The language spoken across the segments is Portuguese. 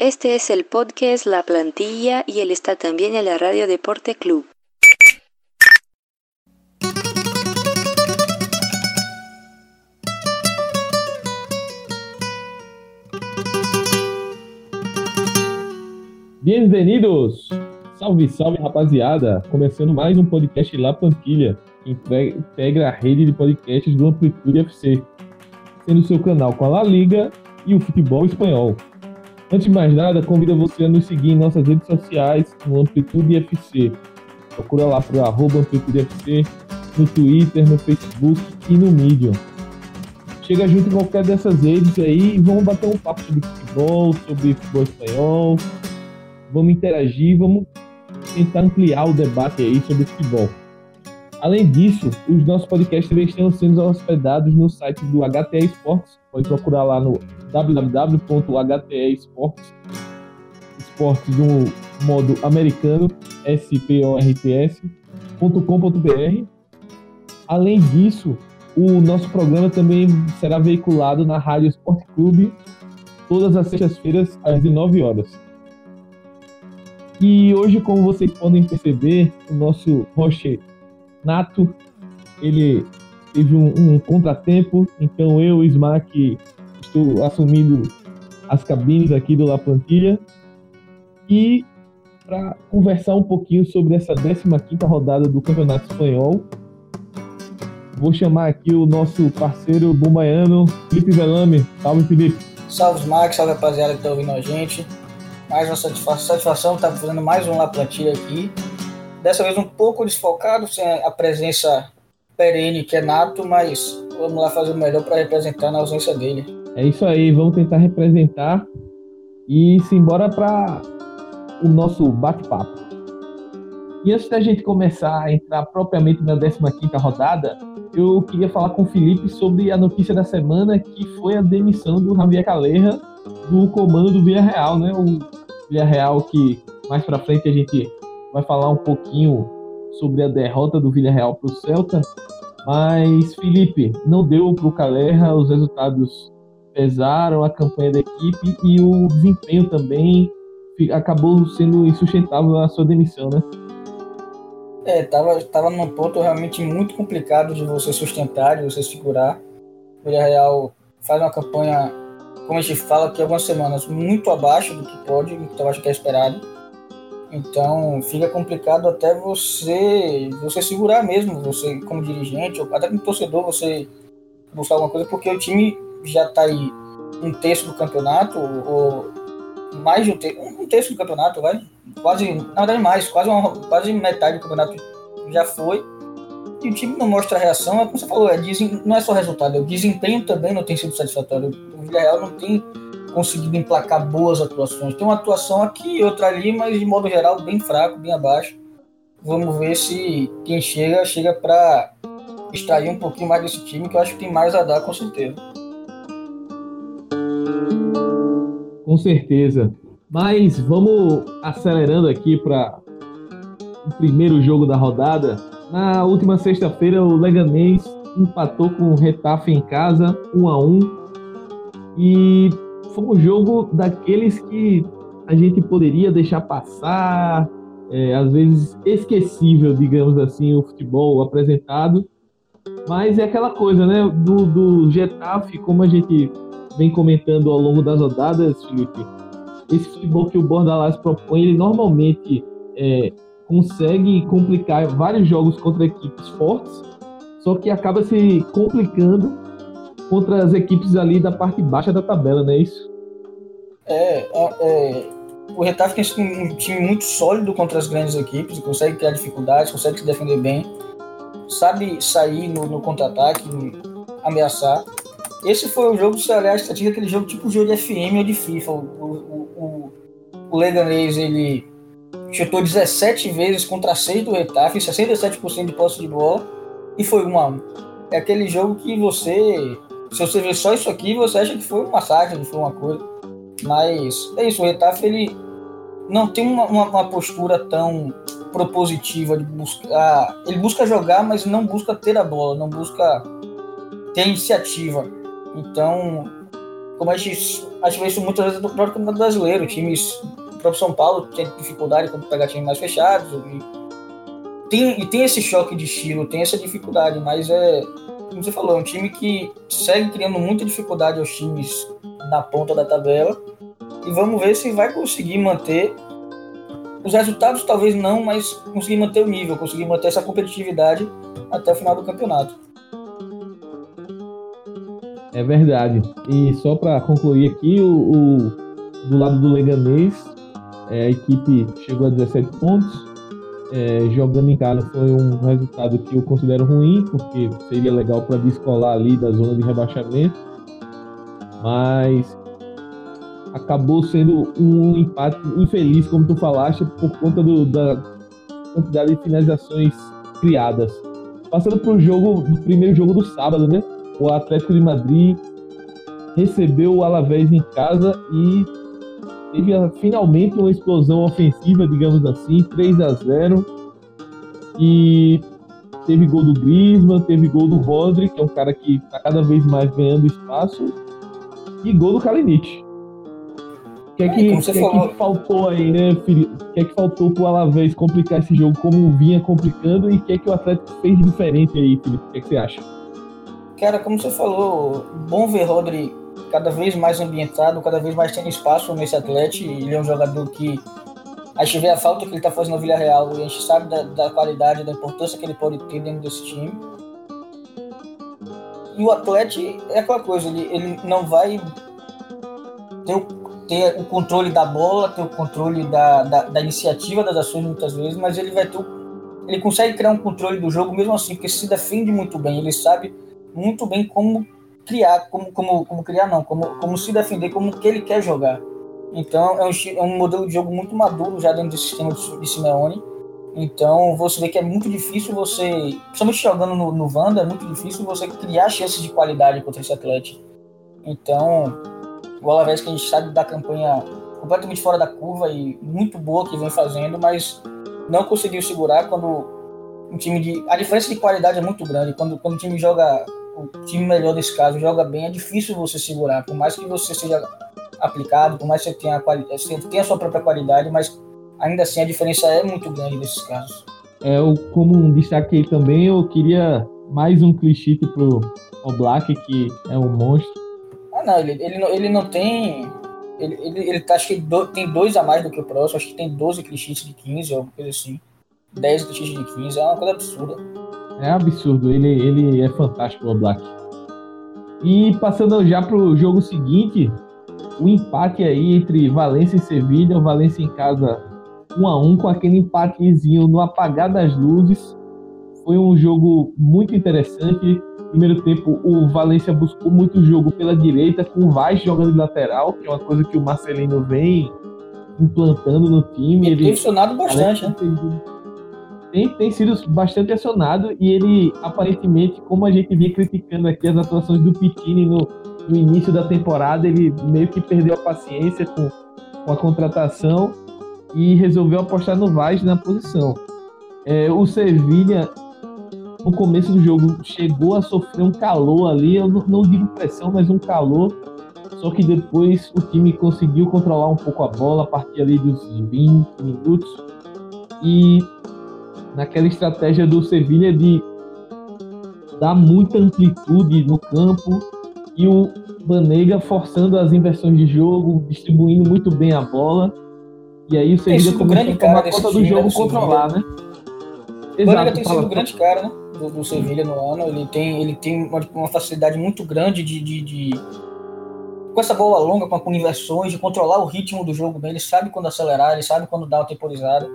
Este es el podcast La Plantilla y él está también en la Radio Deporte Club. Bem-vindos! Salve, salve, rapaziada! Começando mais um podcast La Plantilha, que integra a rede de podcasts do Amplitude FC, sendo seu canal com a La Liga e o futebol espanhol. Antes de mais nada, convido você a nos seguir em nossas redes sociais, no Amplitude FC. Procura lá para arroba Amplitude FC, no Twitter, no Facebook e no Medium. Chega junto em qualquer dessas redes aí e vamos bater um papo sobre futebol, sobre futebol espanhol. Vamos interagir, vamos tentar ampliar o debate aí sobre futebol. Além disso, os nossos podcasts também estão sendo hospedados no site do HTA Esportes. Pode procurar lá no www.htesports, esportes modo americano, sports.com.br. Além disso, o nosso programa também será veiculado na Rádio Esporte Clube todas as sextas-feiras às 19 horas. E hoje, como vocês podem perceber, o nosso host Nato, ele teve um, um contratempo, então eu, Smack, estou assumindo as cabines aqui do La Plantilha. E para conversar um pouquinho sobre essa 15ª rodada do Campeonato Espanhol, vou chamar aqui o nosso parceiro bombaiano, Felipe Velame. Salve, Felipe. Salve, Smack, salve, rapaziada que está ouvindo a gente. Mais uma satisfação, estar tá fazendo mais um La Plantilha aqui dessa vez um pouco desfocado, sem a presença perene que é nato, mas vamos lá fazer o melhor para representar na ausência dele. É isso aí, vamos tentar representar e simbora para o nosso bate-papo. E antes da gente começar a entrar propriamente na 15ª rodada, eu queria falar com o Felipe sobre a notícia da semana, que foi a demissão do Javier Caleja do comando do Villarreal, né? O Villarreal que mais para frente a gente vai falar um pouquinho sobre a derrota do Villarreal para o Celta. Mas, Felipe, não deu para o Calerra, os resultados pesaram, a campanha da equipe e o desempenho também acabou sendo insustentável a sua demissão, né? É, tava, tava num ponto realmente muito complicado de você sustentar, de você segurar. O Villarreal faz uma campanha, como a gente fala aqui algumas semanas, muito abaixo do que pode, do que eu acho que é esperado então fica complicado até você você segurar mesmo, você como dirigente, ou até como torcedor, você buscar alguma coisa, porque o time já está aí um terço do campeonato, ou mais de um terço, um terço do campeonato, vai? Quase, na verdade mais, quase, uma, quase metade do campeonato já foi. E o time não mostra reação, é como você falou, é, não é só resultado, é o desempenho também não tem sido satisfatório. O Villarreal não tem conseguido emplacar boas atuações. Tem uma atuação aqui outra ali, mas de modo geral bem fraco, bem abaixo. Vamos ver se quem chega, chega para extrair um pouquinho mais desse time, que eu acho que tem mais a dar, com certeza. Com certeza. Mas vamos acelerando aqui para o primeiro jogo da rodada. Na última sexta-feira, o Leganês empatou com o Retafe em casa, 1 a 1 E foi um jogo daqueles que a gente poderia deixar passar, é, às vezes esquecível, digamos assim, o futebol apresentado. Mas é aquela coisa, né? Do, do Getafe, como a gente vem comentando ao longo das rodadas, Felipe, esse futebol que o Bordalás propõe, ele normalmente é, consegue complicar vários jogos contra equipes fortes, só que acaba se complicando contra as equipes ali da parte baixa da tabela, não é isso? É, é, é o Retafe tem um time muito sólido contra as grandes equipes, consegue criar dificuldades, consegue se defender bem, sabe sair no, no contra-ataque, ameaçar. Esse foi o jogo, se aliás, tinha aquele jogo tipo jogo de FM ou de FIFA. O, o, o, o Leganês, ele chutou 17 vezes contra 6 do Retafe, 67% de posse de bola, e foi 1 a 1 É aquele jogo que você se você ver só isso aqui, você acha que foi um massacre, que foi uma coisa. Mas é isso, o Retafe ele não tem uma, uma, uma postura tão propositiva de buscar. Ele busca jogar, mas não busca ter a bola, não busca ter iniciativa. Então, como a gente, a gente vê isso muitas vezes no próprio Campeonato Brasileiro, times, o próprio São Paulo tem dificuldade quando pegar times mais fechados, e tem, e tem esse choque de estilo, tem essa dificuldade, mas é, como você falou, é um time que segue criando muita dificuldade aos times na ponta da tabela, e vamos ver se vai conseguir manter os resultados talvez não, mas conseguir manter o nível, conseguir manter essa competitividade até o final do campeonato. É verdade. E só para concluir aqui, o, o, do lado do Leganês, é, a equipe chegou a 17 pontos. É, jogando em casa foi um resultado que eu considero ruim, porque seria legal para descolar ali da zona de rebaixamento. Mas acabou sendo um empate infeliz, como tu falaste, por conta do, da quantidade de finalizações criadas. Passando para o jogo, do primeiro jogo do sábado, né? O Atlético de Madrid recebeu o Alavés em casa e teve finalmente uma explosão ofensiva, digamos assim, 3 a 0 e teve gol do Griezmann, teve gol do Rodri, que é um cara que está cada vez mais ganhando espaço, e gol do Kalinic. O que é que, que, é que faltou aí, né, filho? O que é que faltou pro Alavés complicar esse jogo como vinha complicando e o que é que o Atlético fez diferente aí, Felipe? O que é que você acha? Cara, como você falou, bom ver Rodri cada vez mais ambientado, cada vez mais tendo espaço nesse Atlético. Ele é um jogador que a gente vê a falta que ele está fazendo no Villarreal e a gente sabe da, da, qualidade, da importância que ele pode ter dentro desse time. E o Atlético é aquela coisa, ele, ele não vai ter o, ter o controle da bola, ter o controle da, da, da iniciativa das ações muitas vezes, mas ele vai ter o, ele consegue criar um controle do jogo mesmo assim, porque se defende muito bem, ele sabe muito bem como criar, como, como, como criar não, como, como se defender, como que ele quer jogar. Então é um, é um modelo de jogo muito maduro já dentro do sistema de, de Simeone. Então você vê que é muito difícil você, principalmente jogando no, no Wanda, é muito difícil você criar chances de qualidade contra esse Atlético. Então, o Alavés que a gente sabe da campanha completamente fora da curva e muito boa que vem fazendo, mas não conseguiu segurar quando um time de. A diferença de qualidade é muito grande. Quando, quando o time joga o time melhor desse caso joga bem, é difícil você segurar, por mais que você seja aplicado, por mais que você tenha, você tenha a sua própria qualidade, mas ainda assim a diferença é muito grande nesses casos. É, eu, como um destaque aí também, eu queria mais um clichê pro Black, que é um monstro. Ah, não, ele, ele, não, ele não tem. Ele, ele, ele tá, acho que do, tem dois a mais do que o próximo, acho que tem 12 clichês de 15, alguma coisa assim. 10 clichês de 15, é uma coisa absurda. É absurdo, ele, ele é fantástico, o Black. E passando já para o jogo seguinte, o empate aí entre Valência e Sevilha, o Valência em casa 1 a 1 com aquele empatezinho no apagar das luzes. Foi um jogo muito interessante. Primeiro tempo, o Valência buscou muito jogo pela direita, com o Vaz jogando de lateral, que é uma coisa que o Marcelino vem implantando no time. Ele tem funcionado bastante, né? Tem, tem sido bastante acionado e ele, aparentemente, como a gente vinha criticando aqui as atuações do Pitini no, no início da temporada, ele meio que perdeu a paciência com, com a contratação e resolveu apostar no Vaz na posição. É, o Sevilha, no começo do jogo, chegou a sofrer um calor ali, eu não, não digo pressão, mas um calor. Só que depois o time conseguiu controlar um pouco a bola a partir ali dos 20 minutos. E naquela estratégia do Sevilha de dar muita amplitude no campo e o Banega forçando as inversões de jogo, distribuindo muito bem a bola. E aí o Sevilha começou a tomar conta do jogo controlar, né? O Banega tem sido o grande cara, né? Do, do Sevilha no ano. Ele tem, ele tem uma, uma facilidade muito grande de, de, de, com essa bola longa, com, com inversões, de controlar o ritmo do jogo bem. Ele sabe quando acelerar, ele sabe quando dar uma temporizada.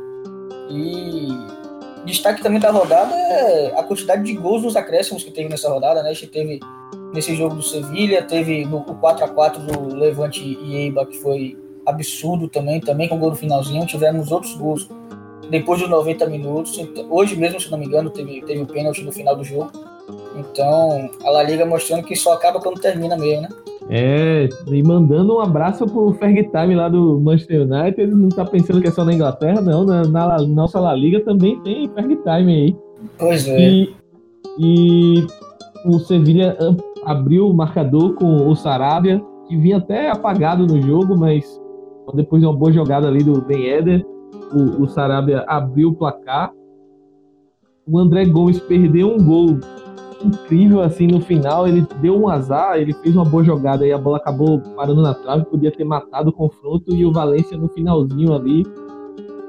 E Destaque também da rodada é a quantidade de gols nos acréscimos que teve nessa rodada, né? A gente teve nesse jogo do Sevilha, teve no, o 4 a 4 do Levante e Eibar, que foi absurdo também, também com gol no finalzinho. Tivemos outros gols depois de 90 minutos. Hoje mesmo, se não me engano, teve, teve o pênalti no final do jogo. Então, a La Liga mostrando que só acaba quando termina mesmo, né? É, e mandando um abraço pro Ferg Time lá do Manchester United. Ele não tá pensando que é só na Inglaterra, não. Na, na nossa La Liga também tem Ferg Time aí. Pois é. E, e o Sevilha abriu o marcador com o Sarabia que vinha até apagado no jogo, mas depois de uma boa jogada ali do Ben Eder, o, o Sarabia abriu o placar. O André Gomes perdeu um gol incrível assim no final. Ele deu um azar, ele fez uma boa jogada e a bola acabou parando na trave, podia ter matado o confronto. E o Valência no finalzinho ali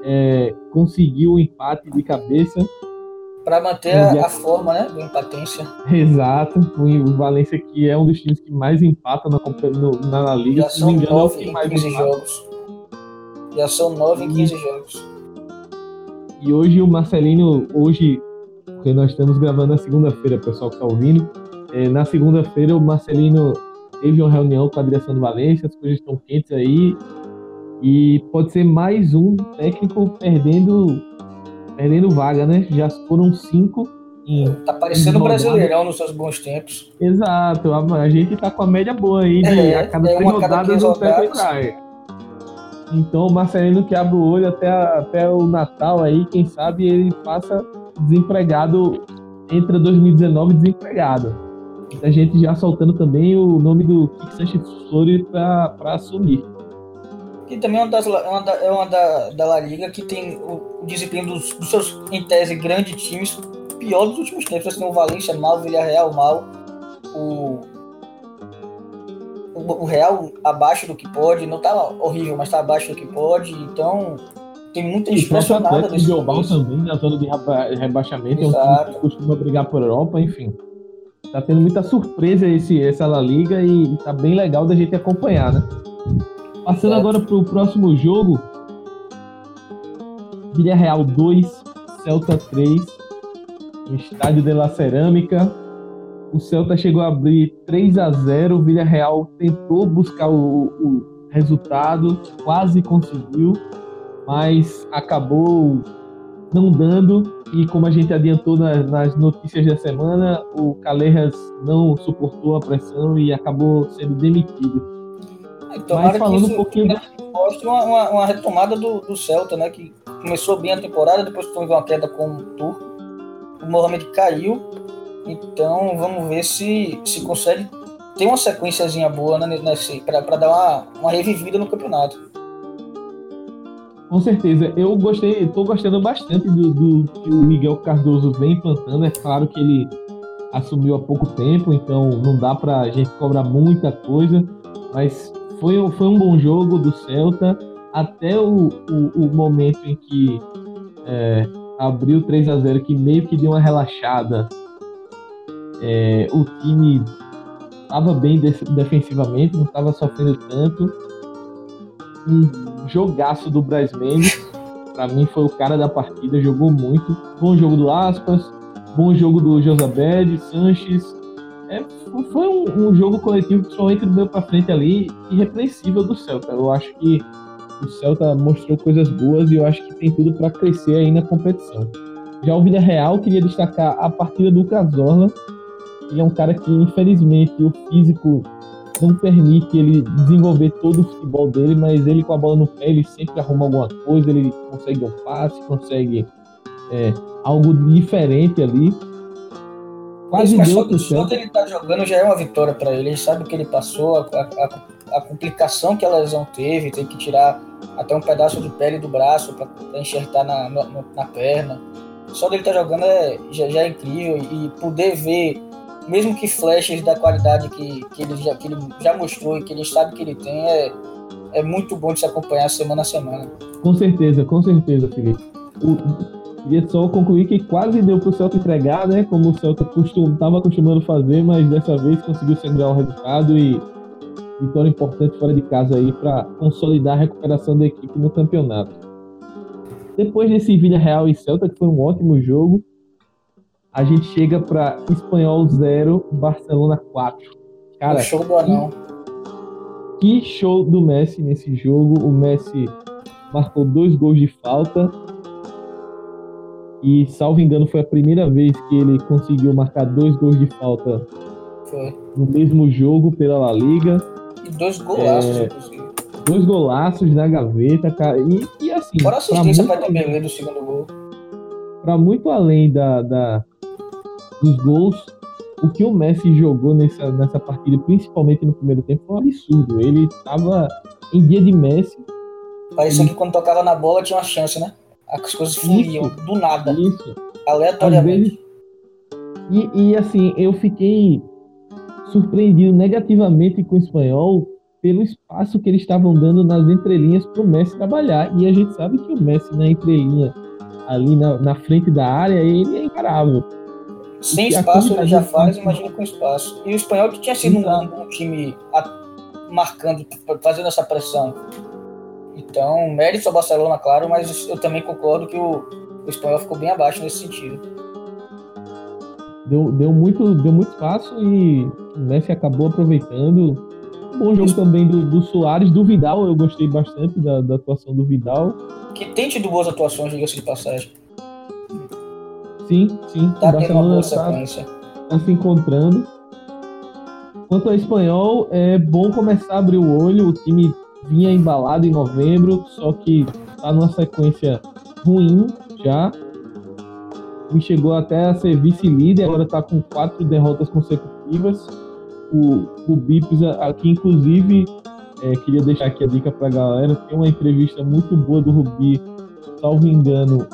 é, conseguiu o um empate de cabeça. Para manter a, a, forma né, do empatência. Exato. O Valência que é um dos times que mais empata na, no, na Liga. Já são engano, 9 é em 15 jogos. Já são 9 em 15 jogos. E hoje o Marcelino, hoje porque nós estamos gravando na segunda-feira, pessoal que está ouvindo. É, na segunda-feira, o Marcelino teve uma reunião com a direção do Valência, as coisas estão quentes aí. E pode ser mais um técnico perdendo, perdendo vaga, né? Já foram cinco. Em, tá parecendo um brasileirão nos seus bons tempos. Exato, a, a gente tá com a média boa aí de é, a cada é três rodadas o técnico cai. Então o Marcelino que abre o olho até, até o Natal aí, quem sabe ele passa desempregado, entra 2019 desempregado. A gente já soltando também o nome do Kik Sanchez para assumir. Que também é uma, das, é uma, da, é uma da, da La Liga que tem o, o desempenho dos, dos, seus, em tese, grandes times pior dos últimos tempos. Assim, o Valência mal, o Villarreal mal, o, o, o Real abaixo do que pode. Não tá horrível, mas tá abaixo do que pode. Então, tem muita gente pressionada desse global também na zona de rebaixamento, Exato. é um time que costuma brigar por Europa, enfim. Tá tendo muita surpresa esse, essa La Liga e tá bem legal da gente acompanhar, né? Passando Exato. agora pro próximo jogo. Villarreal 2, Celta 3, no estádio de La Cerâmica. O Celta chegou a abrir 3 a 0 o Villarreal tentou buscar o, o resultado, quase conseguiu, mas acabou não dando. E como a gente adiantou nas, nas notícias da semana, o Calerras não suportou a pressão e acabou sendo demitido. Então, mas falando um pouquinho. Mostra uma, uma, uma, retomada do, do Celta, né? Que começou bem a temporada, depois teve uma queda com o Turco. O Mohamed caiu. Então vamos ver se, se consegue ter uma sequenciazinha boa né, para dar uma, uma revivida no campeonato. Com certeza. Eu gostei, estou gostando bastante do, do, que o Miguel Cardoso vem implantando. É claro que ele assumiu há pouco tempo, então não dá para a gente cobrar muita coisa, mas foi, foi um bom jogo do Celta até o, o, o momento em que é, abriu 3 a 0 que meio que deu uma relaxada. É, o time estava bem defensivamente, não estava sofrendo tanto um jogaço do Braz Mendes. Pra mim foi o cara da partida, jogou muito. Bom jogo do Aspas, bom jogo do Josabed, Sanches. É, foi um, um, jogo coletivo, principalmente do meio pra frente ali, irrepreensível do Celta. Eu acho que o Celta mostrou coisas boas e eu acho que tem tudo para crescer aí na competição. Já o Vila Real, queria destacar a partida do Cazorla. Ele é um cara que, infelizmente, o físico não permite ele desenvolver todo o futebol dele, mas ele com a bola no pé, ele sempre arruma alguma coisa, ele consegue um passe, consegue é, algo diferente ali. Quase mas deu só, só ele tá jogando já é uma vitória para ele. Ele sabe o que ele passou, a, a, a, complicação que a lesão teve, tem que tirar até um pedaço de pele do braço para enxertar na, na, na, perna. Só dele tá jogando é, já, já é incrível e poder ver mesmo que flashes da qualidade que, que, ele, já, que ele já mostrou e que ele sabe que ele tem, é, é muito bom de se acompanhar semana a semana. Com certeza, com certeza, Felipe. O, queria só concluir que quase deu para o Celta entregar, né? Como o Celta estava acostumando fazer, mas dessa vez conseguiu segurar o resultado e vitória importante fora de casa aí para consolidar a recuperação da equipe no campeonato. Depois desse Vila Real e Celta, que foi um ótimo jogo, a gente chega para Espanhol 0, Barcelona 4. Cara, o show do anão. Que, que show do Messi nesse jogo. O Messi marcou dois gols de falta. E, salvo engano, foi a primeira vez que ele conseguiu marcar dois gols de falta foi. no mesmo jogo pela La Liga. E dois golaços, é. Dois golaços na gaveta, cara. E, e assim. Fora assistência para também do segundo gol. Para muito além da, da, dos gols, o que o Messi jogou nessa, nessa partida, principalmente no primeiro tempo, foi um absurdo. Ele estava em dia de Messi. Parecia e... que quando tocava na bola tinha uma chance, né? As coisas fluíam do nada. Isso. Aleatoriamente. Vezes... E, e assim, eu fiquei surpreendido negativamente com o espanhol pelo espaço que eles estavam dando nas entrelinhas para o Messi trabalhar. E a gente sabe que o Messi na entrelinha, ali na, na frente da área, ele é imparável. Sem espaço ele já faz, imagina com espaço. E o espanhol que tinha sido um, um time marcando, fazendo essa pressão. Então, mérito ao Barcelona, claro, mas eu também concordo que o, o espanhol ficou bem abaixo nesse sentido. Deu, deu, muito, deu muito espaço e o Messi acabou aproveitando. Um bom jogo também do, do Soares, do Vidal, eu gostei bastante da, da atuação do Vidal. Que tem tido boas atuações, diga-se de passagem. Sim, sim. Tá Barcelona está tá se encontrando. Quanto ao espanhol, é bom começar a abrir o olho. O time vinha embalado em novembro, só que tá numa sequência ruim já. E chegou até a ser vice-líder, agora está com quatro derrotas consecutivas. O, o Bips aqui, inclusive, é, queria deixar aqui a dica para a galera. Tem uma entrevista muito boa do Rubi, salvo engano,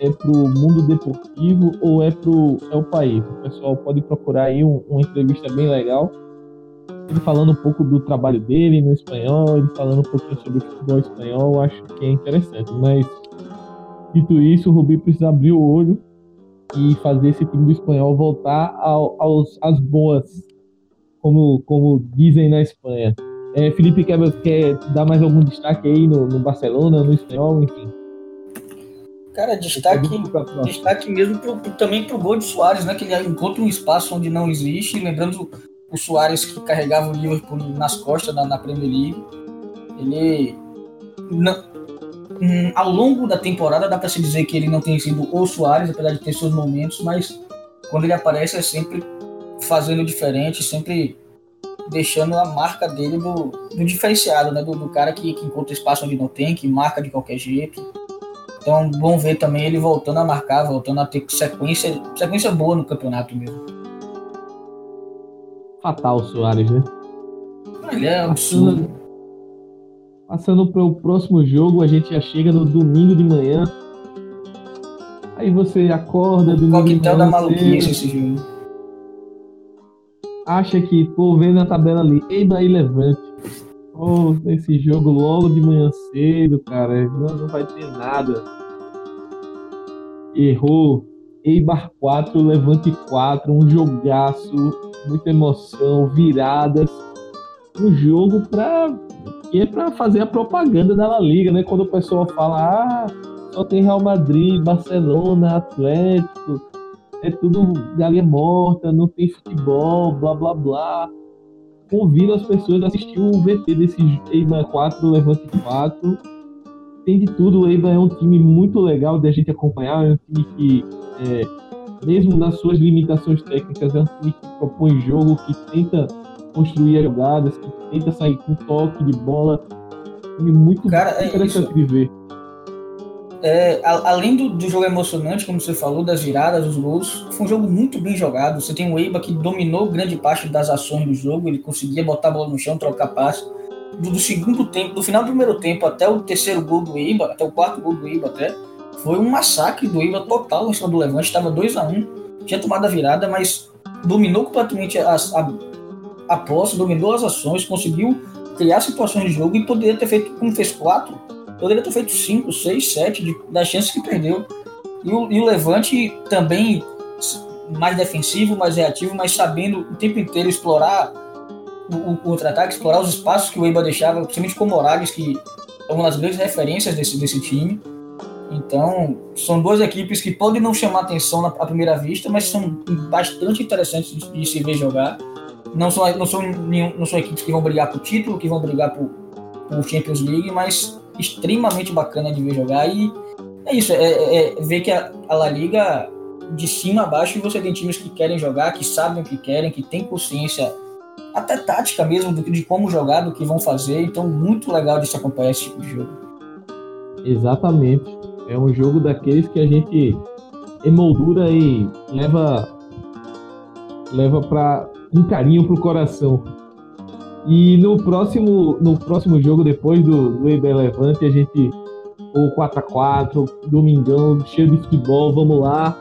é pro mundo deportivo ou é pro é o país. O pessoal pode procurar aí um, uma entrevista bem legal. Ele falando um pouco do trabalho dele no espanhol, ele falando um pouquinho sobre o futebol espanhol, acho que é interessante. Mas dito isso, o Rubi precisa abrir o olho e fazer esse time do espanhol voltar ao, aos, às boas, como, como dizem na Espanha. É, Felipe quer, quer dar mais algum destaque aí no, no Barcelona, no espanhol, enfim? Cara, destaque, destaque mesmo pro, pro, também pro gol de Soares, né? Que ele encontra um espaço onde não existe. Lembrando o Soares que carregava o Liverpool nas costas na, na Premier League. Ele. Não, hum, ao longo da temporada dá para se dizer que ele não tem sido o Soares, apesar de ter seus momentos, mas quando ele aparece é sempre fazendo diferente, sempre deixando a marca dele do, do diferenciado, né? Do, do cara que, que encontra espaço onde não tem, que marca de qualquer jeito então, bom ver também ele voltando a marcar, voltando a ter sequência, sequência boa no campeonato mesmo. Fatal o Soares, né? Ele é absurdo. Passando para o próximo jogo, a gente já chega no domingo de manhã. Aí você acorda do Coquetel da maluquice esse jogo. Acha que, pô, vendo a tabela ali, e daí levante. Esse jogo logo de manhã cedo, cara, não, não vai ter nada errou Eibar 4, Levante 4, um jogaço, muita emoção, viradas. Um jogo para que é fazer a propaganda da La Liga, né? Quando o pessoal fala, ah, só tem Real Madrid, Barcelona, Atlético, é tudo galinha morta, não tem futebol, blá blá blá. Convido as pessoas a assistir o VT desse Eibar 4, Levante 4 tem de tudo. O Eibar é um time muito legal de a gente acompanhar. É um time que, é, mesmo nas suas limitações técnicas, é um time que propõe jogo, que tenta construir as jogadas, que tenta sair com toque de bola. Um time muito Cara, é interessante de ver. É, além do, do, jogo emocionante, como você falou, das viradas, dos gols, foi um jogo muito bem jogado. Você tem o Eiba que dominou grande parte das ações do jogo, ele conseguia botar a bola no chão, trocar passe do, do, segundo tempo, do final do primeiro tempo até o terceiro gol do Iba, até o quarto gol do Iba até, foi um massacre do Iba total em cima do Levante, estava 2 a 1 um, tinha tomado a virada, mas dominou completamente a, a, a posse, dominou as ações, conseguiu criar situações de jogo e poderia ter feito, como fez quatro, poderia ter feito cinco, seis, sete das chances que perdeu. E o, e o Levante também mais defensivo, mais reativo, mas sabendo o tempo inteiro explorar o, o contra-ataque, explorar os espaços que o Eibar deixava, principalmente com o Morales, que é uma das grandes referências desse, desse time. Então, são duas equipes que podem não chamar atenção na, à primeira vista, mas são bastante interessantes de, de se ver jogar. Não são, não, são não são equipes que vão brigar por título, que vão brigar por, por Champions League, mas extremamente bacana de ver jogar. E é isso, é, é, é ver que a, a La Liga, de cima a baixo, você tem times que querem jogar, que sabem o que querem, que têm consciência até tática mesmo do, de como jogar, do que vão fazer. Então, muito legal de se acompanhar esse tipo de jogo. Exatamente. É um jogo daqueles que a gente emoldura e leva leva para um carinho pro coração. E no próximo, no próximo jogo, depois do, do Levante, a gente. O 4x4, domingão, cheio de futebol, vamos lá.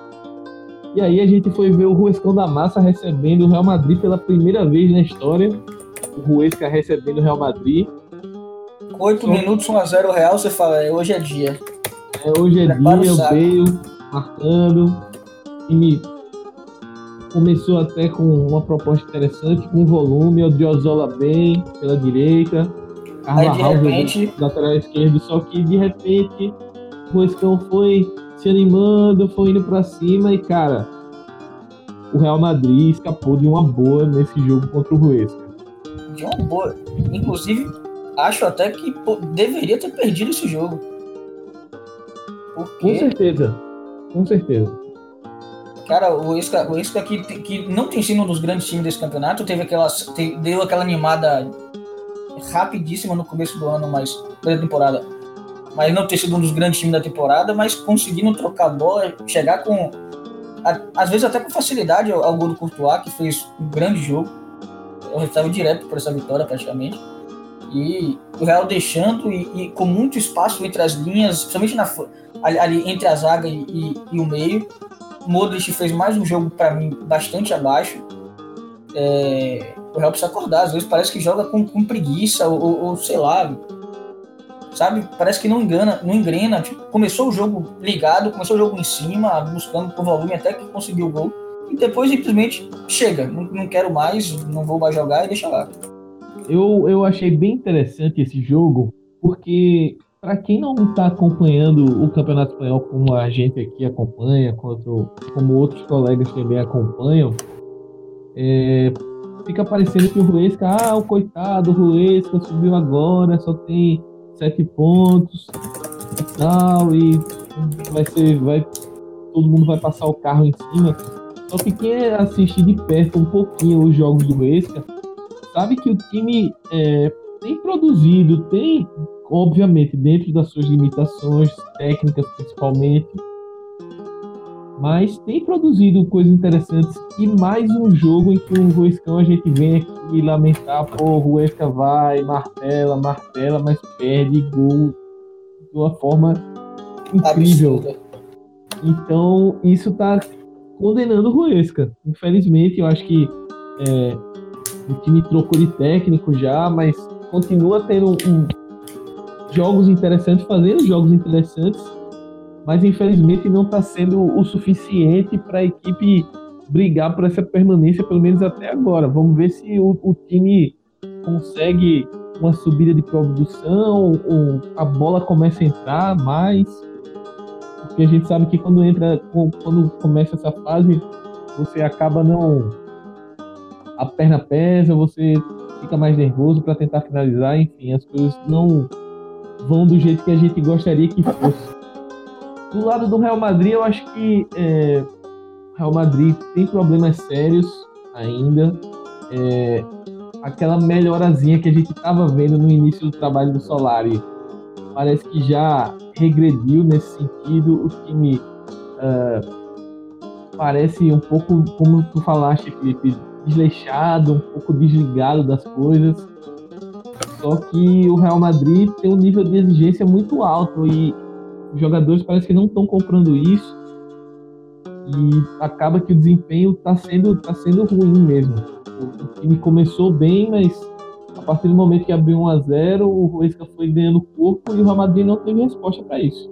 E aí a gente foi ver o Ruescão da Massa recebendo o Real Madrid pela primeira vez na história. O Ruesca recebendo o Real Madrid. 8 Só... minutos, 1x0 Real, você fala, é, hoje é dia. É, hoje é Prepara dia, eu veio marcando. Time começou até com uma proposta interessante, com volume, o Diozola bem pela direita, Carvajal repente... lateral esquerdo, só que de repente o Ruescão foi se animando, foi indo para cima e cara, o Real Madrid escapou de uma boa nesse jogo contra o Ruesca. De uma boa. Inclusive, acho até que pô, deveria ter perdido esse jogo. Porque... Com certeza. Com certeza. Cara, o Isca, o Isca que, que não tem sido um dos grandes times desse campeonato, teve aquela, deu aquela animada rapidíssima no começo do ano, mas da temporada. Mas não ter sido um dos grandes times da temporada, mas conseguindo trocar a bola, chegar com. A, às vezes até com facilidade ao, ao gol do Courtois, que fez um grande jogo. Eu estava direto por essa vitória praticamente. E o Real deixando e, e, com muito espaço entre as linhas, principalmente na, ali, ali entre a zaga e, e, e o meio Modric fez mais um jogo para mim bastante abaixo. É, o Real precisa acordar, às vezes parece que joga com, com preguiça ou, ou, sei lá, sabe? Parece que não engana, não engrena. Tipo, começou o jogo ligado, começou o jogo em cima, buscando por volume até que conseguiu o gol. E depois simplesmente chega, não, não quero mais, não vou mais jogar e deixa lá. Eu, eu achei bem interessante esse jogo, porque para quem não está acompanhando o Campeonato Espanhol como a gente aqui acompanha, como, outros colegas também acompanham, é, fica parecendo que o Ruesca, ah, o coitado, o Ruesca subiu agora, só tem sete pontos e tal, e vai ser, vai, todo mundo vai passar o carro em cima. Só que quem assiste de perto um pouquinho os jogos do Ruesca, sabe que o time é, tem produzido, tem obviamente dentro das suas limitações técnicas principalmente, mas tem produzido coisas interessantes e mais um jogo em que o Ruescão a gente vem aqui lamentar, pô, o Ruesca vai, martela, martela, mas perde gol de uma forma incrível. Absurda. Então, isso tá condenando o Ruesca. Infelizmente, eu acho que é, o time trocou de técnico já, mas continua tendo um, jogos interessantes, fazendo jogos interessantes, mas infelizmente não está sendo o suficiente para a equipe brigar por essa permanência, pelo menos até agora. Vamos ver se o, o time consegue uma subida de produção, a bola começa a entrar mais. Porque a gente sabe que quando entra, quando começa essa fase, você acaba não. A perna pesa, você fica mais nervoso para tentar finalizar, enfim, as coisas não vão do jeito que a gente gostaria que fosse. Do lado do Real Madrid, eu acho que é, o Real Madrid tem problemas sérios ainda. É, aquela melhorazinha que a gente estava vendo no início do trabalho do Solari parece que já regrediu nesse sentido. O time uh, parece um pouco, como tu falaste, Felipe, desleixado, um pouco desligado das coisas. Só que o Real Madrid tem um nível de exigência muito alto e os jogadores parece que não estão comprando isso e acaba que o desempenho está sendo, tá sendo ruim mesmo. O, time começou bem, mas a partir do momento que abriu 1 a 0 o Ruesca foi ganhando corpo e o Real Madrid não teve resposta para isso.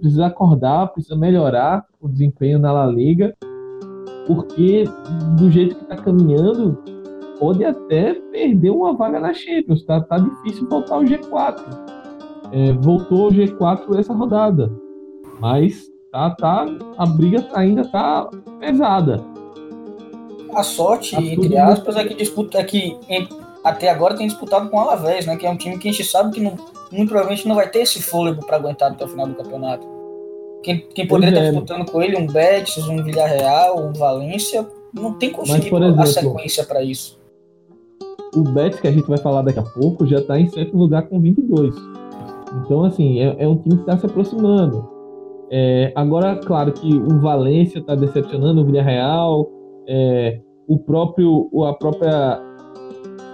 Precisa acordar, precisa melhorar o desempenho na La Liga, porque do jeito que está caminhando, pode até perder uma vaga na Champions. Tá, tá difícil voltar ao G4. É, voltou ao G4 essa rodada, mas tá, tá, a briga ainda tá pesada. A sorte, tá entre aspas, é que disputa é que até agora tem disputado com o Alavés, né? Que é um time que a gente sabe que não, muito provavelmente não vai ter esse fôlego para aguentar até o final do campeonato. Quem, quem poderia estar é. disputando com ele, um Betis, um Villarreal, um Valência, não tem conseguido exemplo, a sequência para isso o Betis, que a gente vai falar daqui a pouco, já está em sétimo lugar com 22. Então, assim, é, é um time que está se aproximando. É, agora, claro que o Valência está decepcionando o Villarreal, É, o próprio, a própria,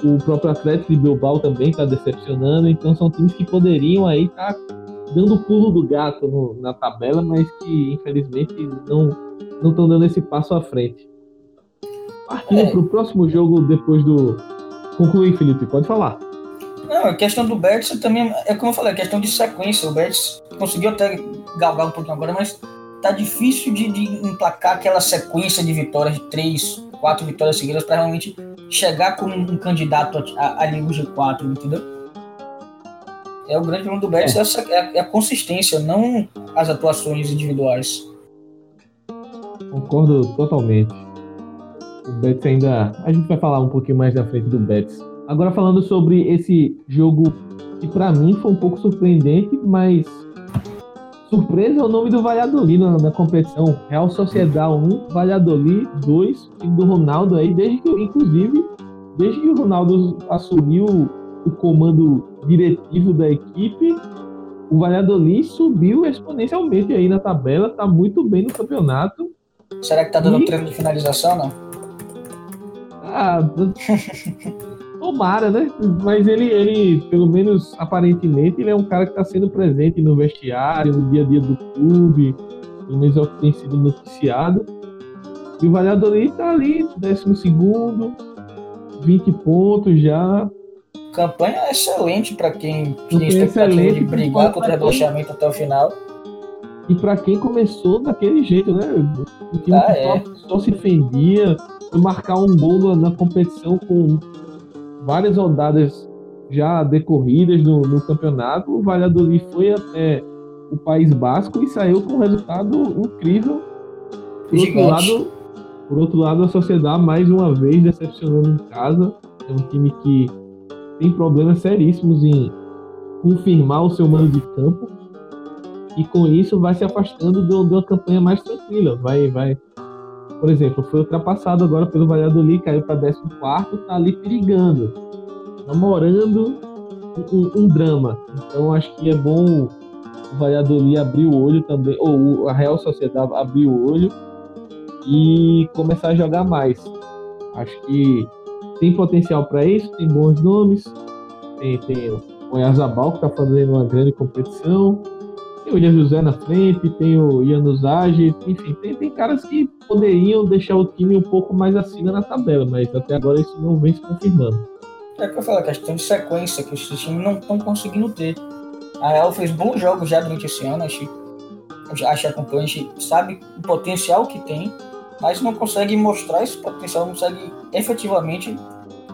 o próprio Atlético de Bilbao também está decepcionando. Então são times que poderiam aí estar tá dando o pulo do gato no, na tabela, mas que infelizmente não não estão dando esse passo à frente. Partindo é. para o próximo jogo depois do concluir, Felipe, pode falar. Não, a questão do Betis também é como eu falei, a questão de sequência. O Betis conseguiu até galgar um pouquinho agora, mas tá difícil de, de emplacar aquela sequência de vitórias, de três, quatro vitórias seguidas, para realmente chegar como um candidato ali no G4, entendeu? É o grande problema do Betis, é. Essa, é, é a consistência, não as atuações individuais. Concordo totalmente. O Betis ainda. A gente vai falar um pouquinho mais na frente do Betis. Agora falando sobre esse jogo que para mim foi um pouco surpreendente, mas surpresa é o nome do Valladolid na, na competição. Real Sociedade 1, Valladolid 2, time do Ronaldo aí, desde que, inclusive, desde que o Ronaldo assumiu o comando diretivo da equipe, o Valladolid subiu exponencialmente aí na tabela, tá muito bem no campeonato. Será que tá dando e... treino de finalização, não? Ah, tomara, né? Mas ele, ele, pelo menos aparentemente, ele é um cara que está sendo presente no vestiário, no dia a dia do clube, pelo menos é o que tem sido noticiado. E o Valladolid está ali, 12 20 pontos já. Campanha excelente para quem tinha expectativa de brigar contra o rebaixamento até o final. E para quem começou daquele jeito, né? O time ah, é. só, só, se defendia, marcar um gol na, competição com várias rodadas já decorridas no, no campeonato. O Valladolid foi até o País Basco e saiu com um resultado incrível. Por outro, lado, por outro lado, a Sociedade mais uma vez decepcionando em casa. É um time que tem problemas seríssimos em confirmar o seu mano de campo e com isso vai se afastando de, uma campanha mais tranquila. Vai, vai. Por exemplo, foi ultrapassado agora pelo Valladolid, caiu para 14, tá ali perigando, namorando um, um, drama. Então acho que é bom o Valladolid abrir o olho também, ou a Real Sociedade abrir o olho e começar a jogar mais. Acho que tem potencial para isso, tem bons nomes, tem, tem o Yazabal que está fazendo uma grande competição, tem o William José na frente, tem o Januzaj, enfim, tem, tem caras que poderiam deixar o time um pouco mais acima na tabela, mas até agora isso não vem se confirmando. É que eu falo, a questão de sequência que os times não estão conseguindo ter. A Real fez bons jogos já durante esse ano, acho, que a gente sabe o potencial que tem, mas não consegue mostrar esse potencial, não consegue efetivamente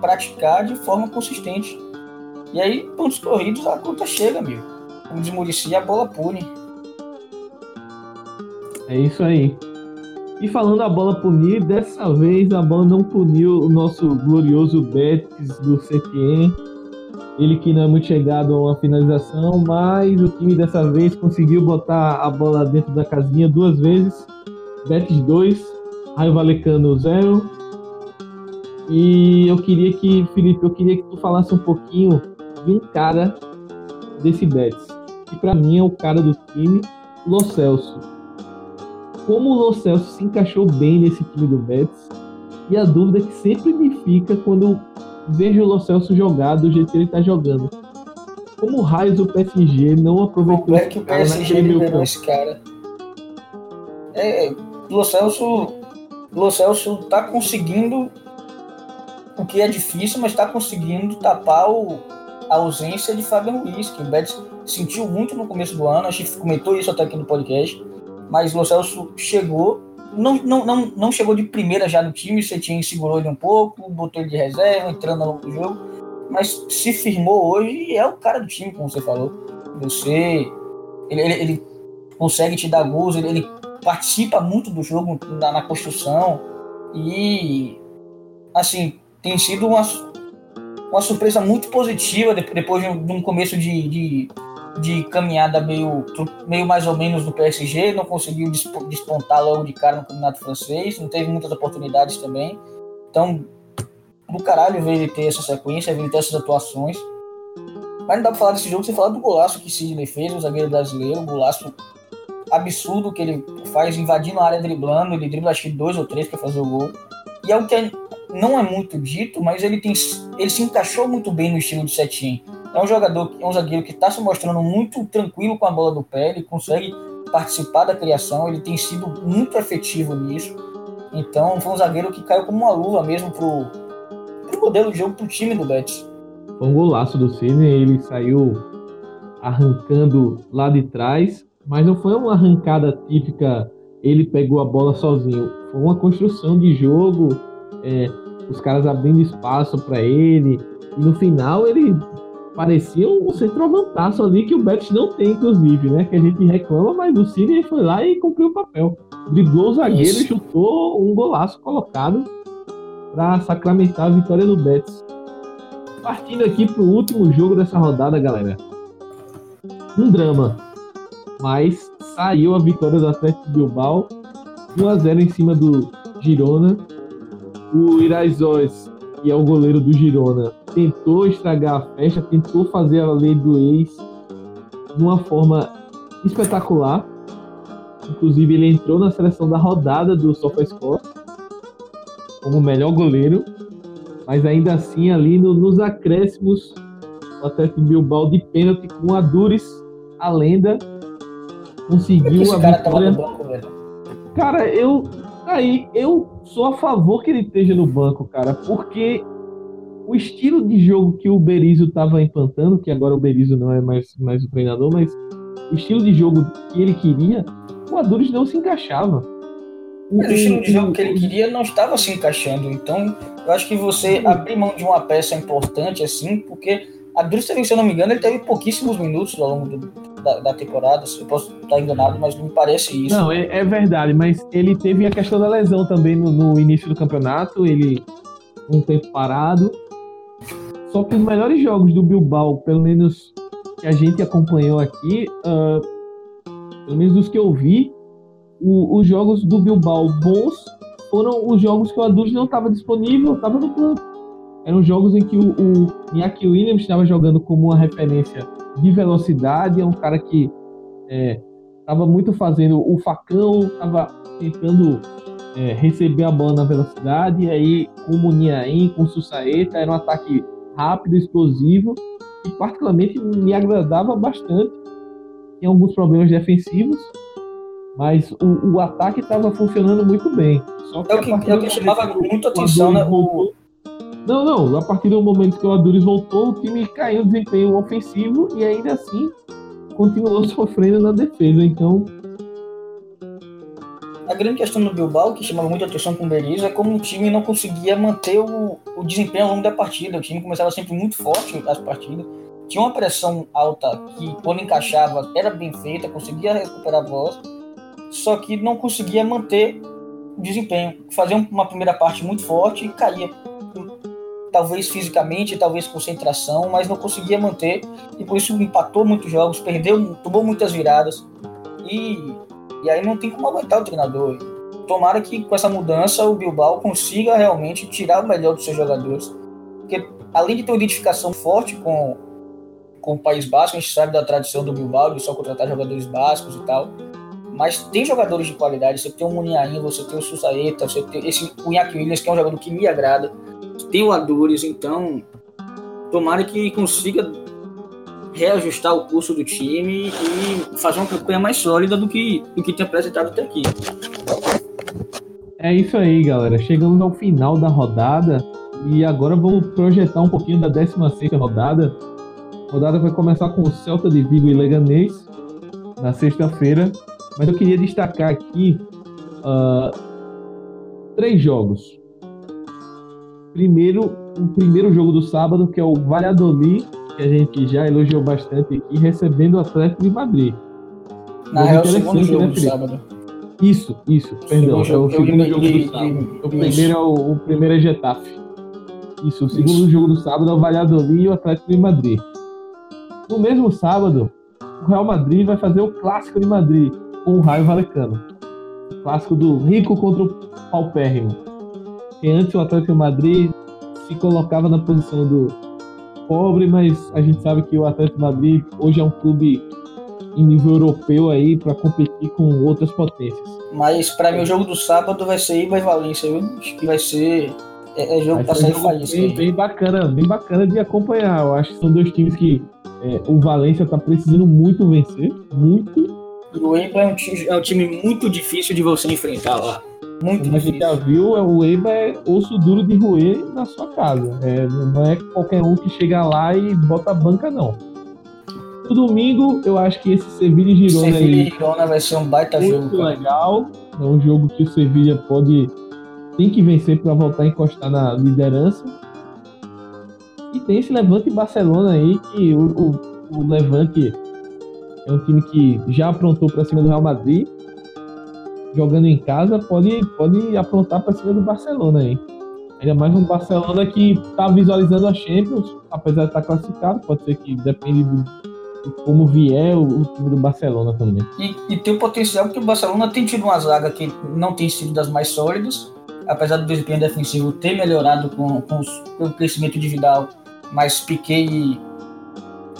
praticar de forma consistente. E aí, pontos corridos, a conta chega, meu o desmurici a bola pune. É isso aí. E falando a bola punir, dessa vez a bola não puniu o nosso glorioso Betis do Setien. Ele que não é muito chegado a uma finalização, mas o time dessa vez conseguiu botar a bola dentro da casinha duas vezes. Betis 2, Raio Valecano 0. E eu queria que, Felipe, eu queria que tu falasse um pouquinho de um cara desse Betis que para mim é o cara do time, Lo Celso. Como o Lo Celso se encaixou bem nesse time do Betis, e a dúvida que sempre me fica quando vejo o Lo Celso jogar do jeito que ele está jogando. Como o raios do PSG não aproveitou Como é que o PSG liberou esse cara? É, Lo Celso, Lo Celso tá conseguindo o que é difícil, mas está conseguindo tapar o, a ausência de Fabian Ruiz, que o Betis sentiu muito no começo do ano, a gente comentou isso até aqui no podcast, mas o Celso chegou, não, não, não, não chegou de primeira já no time, você tinha segurou ele um pouco, botou ele de reserva, entrando no jogo, mas se firmou hoje e é o cara do time, como você falou. Você, ele, ele, ele consegue te dar gols, ele, ele participa muito do jogo na, na construção e assim tem sido uma, uma surpresa muito positiva depois de um começo de, de, de, caminhada meio, meio mais ou menos no PSG, não conseguiu despontar logo de cara no campeonato francês, não teve muitas oportunidades também. Então, do caralho ver ele ter essa sequência, ver ele ter essas atuações. Mas não dá pra falar desse jogo sem falar do golaço que Sidney fez, o zagueiro brasileiro, um golaço absurdo que ele faz invadindo a área driblando, ele dribla acho que dois ou três para fazer o gol. E é o que não é muito dito, mas ele, tem, ele se encaixou muito bem no estilo de Setien. É um jogador, é um zagueiro que está se mostrando muito tranquilo com a bola do pé, ele consegue participar da criação, ele tem sido muito efetivo nisso. Então foi um zagueiro que caiu como uma luva mesmo pro, pro modelo de jogo, pro time do Betis. Foi um golaço do Cine, ele saiu arrancando lá de trás, mas não foi uma arrancada típica, ele pegou a bola sozinho. Foi uma construção de jogo, é, os caras abrindo espaço para ele, e no final ele parecia um centroavantaço ali que o Betis não tem, inclusive, né? Que a gente reclama, mas o Cine foi lá e cumpriu o papel. Driblou o zagueiro e chutou um golaço colocado para sacramentar a vitória do Betis. Partindo aqui para o último jogo dessa rodada, galera. Um drama, mas saiu a vitória do Atlético Bilbao 1 a 0 em cima do Girona. O Iraizóis, que é o goleiro do Girona, tentou estragar a festa, tentou fazer a lei do ex de uma forma espetacular. Inclusive, ele entrou na seleção da rodada do SofaScore como melhor goleiro, mas ainda assim, ali no, nos acréscimos, o Atlético Bilbao de pênalti com a Dures, a lenda, conseguiu a vitória. Banco, cara, eu aí eu sou a favor que ele esteja no banco, cara, porque o estilo de jogo que o Berizzo estava implantando, que agora o Berizzo não é mais, mais o treinador, mas o estilo de jogo que ele queria, o Adures não se encaixava. O, mas o estilo de jogo que ele queria não estava se encaixando. Então, eu acho que você abrir mão de uma peça importante assim, porque a Adures, se eu não me engano, ele teve pouquíssimos minutos ao longo do, da, da, temporada. Eu posso estar enganado, mas não me parece isso. Não, é, é verdade, mas ele teve a questão da lesão também no, no início do campeonato. Ele um tempo parado só que os melhores jogos do Bilbao, pelo menos que a gente acompanhou aqui, uh, pelo menos dos que eu vi, o, os jogos do Bilbao bons foram os jogos que o Adus não estava disponível, estava no campo. Eram jogos em que o, o Iñaki Williams estava jogando como uma referência de velocidade, é um cara que estava é, muito fazendo o facão, estava tentando é, receber a bola na velocidade, e aí com o Muniain, com o Sussaeta, era um ataque rápido, explosivo, e particularmente me agradava bastante. Tinha alguns problemas defensivos, mas o, o ataque estava funcionando muito bem. Só que é o que, é o que chamava muito atenção, né? O... Não, não. A partir do momento que o Adures voltou, o time caiu no desempenho ofensivo e ainda assim continuou sofrendo na defesa. Então, a grande questão do Bilbao, que chamava muita atenção com o Berizzo, é como o time não conseguia manter o, o desempenho ao longo da partida. O time começava sempre muito forte as partidas. Tinha uma pressão alta que, quando encaixava, era bem feita, conseguia recuperar a voz, só que não conseguia manter o desempenho. Fazia uma primeira parte muito forte e caía. Talvez fisicamente, talvez concentração, mas não conseguia manter. E por isso empatou muitos jogos, perdeu, tomou muitas viradas. E e aí não tem como aguentar o treinador. Tomara que com essa mudança o Bilbao consiga realmente tirar o melhor dos seus jogadores. Porque além de ter uma identificação forte com, com o País Basco, a gente sabe da tradição do Bilbao de só contratar jogadores bascos e tal. Mas tem jogadores de qualidade. Você tem o Muniain, você tem o Susaeta, você tem esse, Iñaki Williams, que é um jogador que me agrada. Tem o então tomara que consiga reajustar o curso do time e fazer uma campanha mais sólida do que, do que tem apresentado até aqui. É isso aí, galera. Chegamos ao final da rodada e agora vamos projetar um pouquinho da 16 rodada. A rodada vai começar com o Celta de Vigo e Leganês na sexta-feira, mas eu queria destacar aqui uh, três jogos. Primeiro, o primeiro jogo do sábado, que é o Valladolid que a gente já elogiou bastante aqui, recebendo o Atlético de Madrid. Na real, o segundo jogo né, do sábado. Isso, isso, perdão. é o segundo jogo do sábado. O primeiro, é o, o primeiro é Getafe. Isso, o segundo isso. jogo do sábado é o Valladolid e o Atlético de Madrid. No mesmo sábado, o Real Madrid vai fazer o clássico de Madrid com o Raio Valecano. O clássico do rico contra o paupérrimo. Que antes o Atlético Madrid se colocava na posição do pobre, mas a gente sabe que o Atlético Madrid hoje é um clube em nível europeu aí para competir com outras potências. Mas para mim o jogo do sábado vai ser Iba e Valência, viu? Acho que vai ser é, é jogo sair faísca. Bem, bem bacana, bem bacana de acompanhar. Eu acho que são dois times que é, o Valência está precisando muito vencer, muito. E o Eibar é um, é um time muito difícil de você enfrentar lá. Muito Como difícil. a gente já viu, é, o Eibar é osso duro de roer na sua casa. É, não é qualquer um que chega lá e bota a banca, não. No domingo, eu acho que esse Sevilha e Girona Sevilha e Girona vai ser um baita muito jogo. cara. legal. É um jogo que o Sevilha pode tem que vencer para voltar a encostar na liderança. E tem esse Levante Barcelona aí que o, o, o Levante é um time que já aprontou para cima do Real Madrid. Jogando em casa, pode, pode aprontar para cima do Barcelona aí. Ainda mais um Barcelona que está visualizando a Champions, apesar de estar classificado, pode ser que depende do, de como vier o, o time do Barcelona também. E, e tem o potencial porque o Barcelona tem tido uma zaga que não tem sido das mais sólidas, apesar do desempenho defensivo ter melhorado com, com, os, com o crescimento de Vidal, mas Piquet e,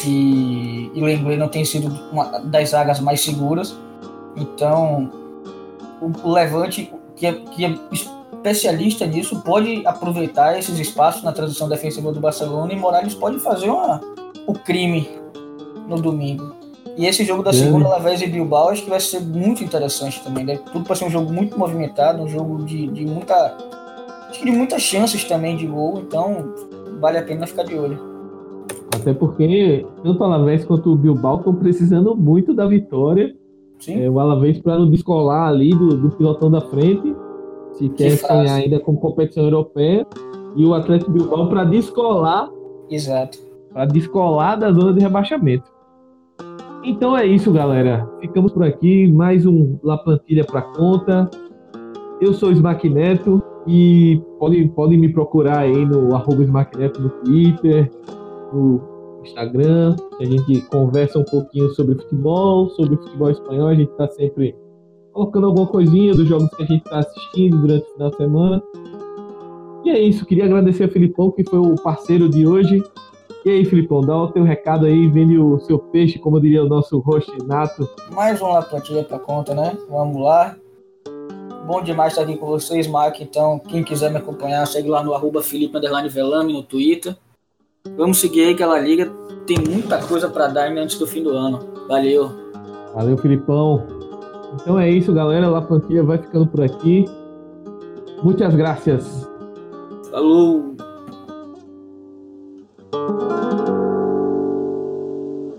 e, e Lenglet não tem sido uma das zagas mais seguras. Então, o, Levante, que é, que é especialista nisso, pode aproveitar esses espaços na transição defensiva do Barcelona e Morales pode fazer uma, o crime no domingo. E esse jogo da segunda, Alavés e Bilbao, acho que vai ser muito interessante também. Né? Tudo para ser um jogo muito movimentado, um jogo de, de muita. Acho que de muitas chances também de gol, então vale a pena ficar de olho. Até porque tanto o Alavés quanto o Bilbao estão precisando muito da vitória. Sim. É, o Alavés para não descolar ali do, do pilotão da frente, se quer frase. sonhar ainda com competição europeia. E o Atlético Bilbao para descolar, Exato. para descolar da zona de rebaixamento. Então é isso, galera. Ficamos por aqui. Mais um La Plantilha para conta. Eu sou o Smack Neto e podem, podem me procurar aí no arroba Smack Neto no Twitter, no Instagram. A gente conversa um pouquinho sobre futebol, sobre futebol espanhol. A gente está sempre colocando alguma coisinha dos jogos que a gente está assistindo durante o final de semana. E é isso. Queria agradecer a Filipão, que foi o parceiro de hoje. E aí, Filipão, dá o teu recado aí, vende o seu peixe, como diria o nosso host nato. Mais um La Plantilha para conta, né? Vamos lá. Bom demais estar aqui com vocês, Mark. Então, quem quiser me acompanhar, segue lá no arroba Felipe Velame no Twitter. Vamos seguir aí aquela liga. Tem muita coisa para dar antes do fim do ano. Valeu. Valeu, Filipão. Então é isso, galera. La Plantilha vai ficando por aqui. Muitas graças. Falou.